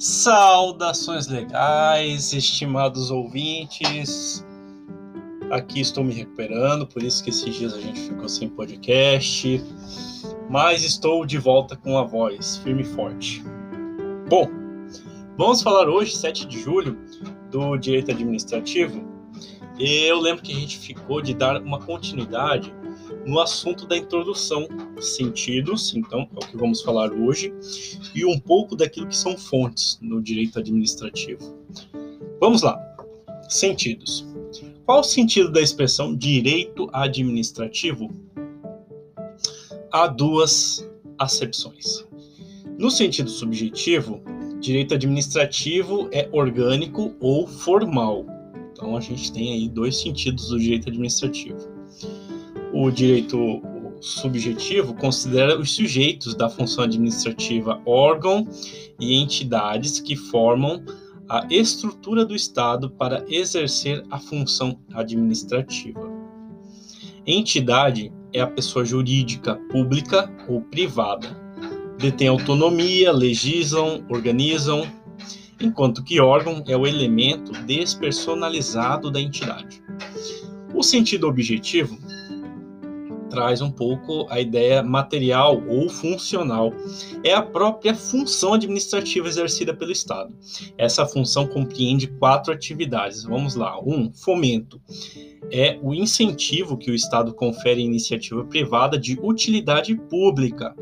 Saudações legais, estimados ouvintes. Aqui estou me recuperando, por isso que esses dias a gente ficou sem podcast, mas estou de volta com a voz firme e forte. Bom, vamos falar hoje, 7 de julho, do direito administrativo. Eu lembro que a gente ficou de dar uma continuidade no assunto da introdução, sentidos, então é o que vamos falar hoje, e um pouco daquilo que são fontes no direito administrativo. Vamos lá. Sentidos. Qual o sentido da expressão direito administrativo? Há duas acepções. No sentido subjetivo, direito administrativo é orgânico ou formal. Então a gente tem aí dois sentidos do direito administrativo o direito subjetivo considera os sujeitos da função administrativa órgão e entidades que formam a estrutura do Estado para exercer a função administrativa. Entidade é a pessoa jurídica pública ou privada. Detém autonomia, legislam, organizam, enquanto que órgão é o elemento despersonalizado da entidade. O sentido objetivo traz um pouco a ideia material ou funcional. É a própria função administrativa exercida pelo Estado. Essa função compreende quatro atividades. Vamos lá. Um, fomento. É o incentivo que o Estado confere à iniciativa privada de utilidade pública.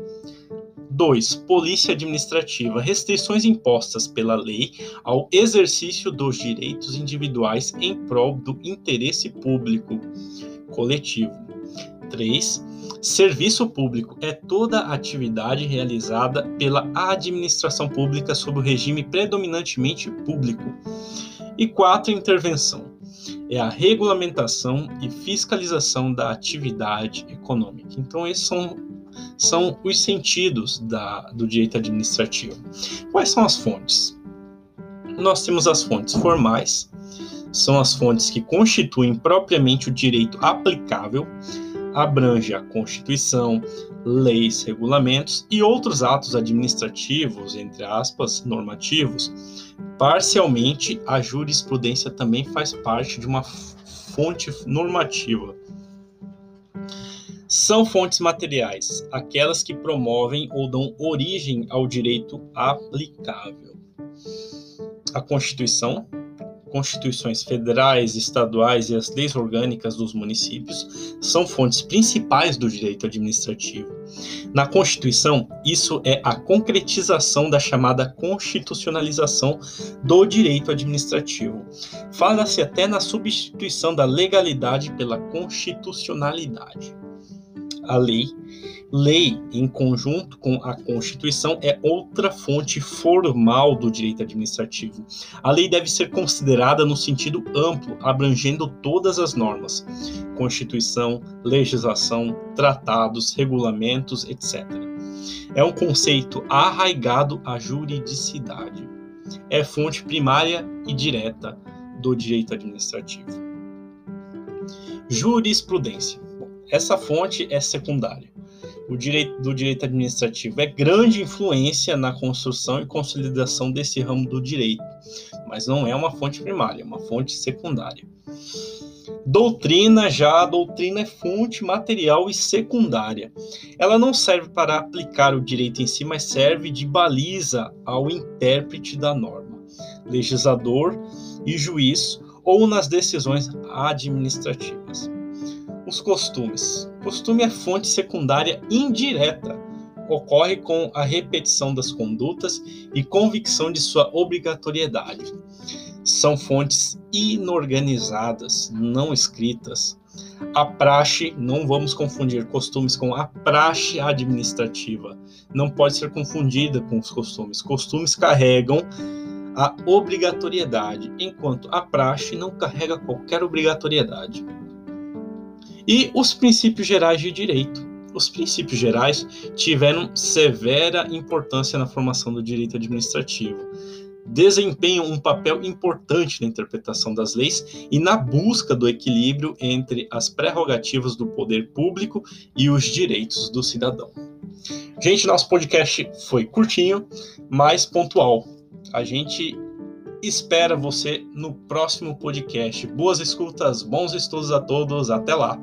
2. Polícia administrativa. Restrições impostas pela lei ao exercício dos direitos individuais em prol do interesse público coletivo. 3. Serviço público é toda atividade realizada pela administração pública sob o regime predominantemente público. E 4. Intervenção é a regulamentação e fiscalização da atividade econômica. Então, esses são, são os sentidos da, do direito administrativo. Quais são as fontes? Nós temos as fontes formais, são as fontes que constituem propriamente o direito aplicável abrange a Constituição, leis, regulamentos e outros atos administrativos, entre aspas, normativos. Parcialmente, a jurisprudência também faz parte de uma fonte normativa. São fontes materiais, aquelas que promovem ou dão origem ao direito aplicável. A Constituição, constituições federais, estaduais e as leis orgânicas dos municípios são fontes principais do direito administrativo. Na Constituição, isso é a concretização da chamada constitucionalização do direito administrativo. Fala-se até na substituição da legalidade pela constitucionalidade. A lei Lei, em conjunto com a Constituição, é outra fonte formal do direito administrativo. A lei deve ser considerada no sentido amplo, abrangendo todas as normas: Constituição, legislação, tratados, regulamentos, etc. É um conceito arraigado à juridicidade. É fonte primária e direta do direito administrativo. Jurisprudência. Essa fonte é secundária o direito do direito administrativo é grande influência na construção e consolidação desse ramo do direito, mas não é uma fonte primária, é uma fonte secundária. Doutrina, já a doutrina é fonte material e secundária. Ela não serve para aplicar o direito em si, mas serve de baliza ao intérprete da norma, legislador e juiz ou nas decisões administrativas. Os costumes. Costume é fonte secundária indireta. Ocorre com a repetição das condutas e convicção de sua obrigatoriedade. São fontes inorganizadas, não escritas. A praxe, não vamos confundir costumes com a praxe administrativa. Não pode ser confundida com os costumes. Costumes carregam a obrigatoriedade, enquanto a praxe não carrega qualquer obrigatoriedade. E os princípios gerais de direito. Os princípios gerais tiveram severa importância na formação do direito administrativo. Desempenham um papel importante na interpretação das leis e na busca do equilíbrio entre as prerrogativas do poder público e os direitos do cidadão. Gente, nosso podcast foi curtinho, mas pontual. A gente espera você no próximo podcast. Boas escutas, bons estudos a todos. Até lá!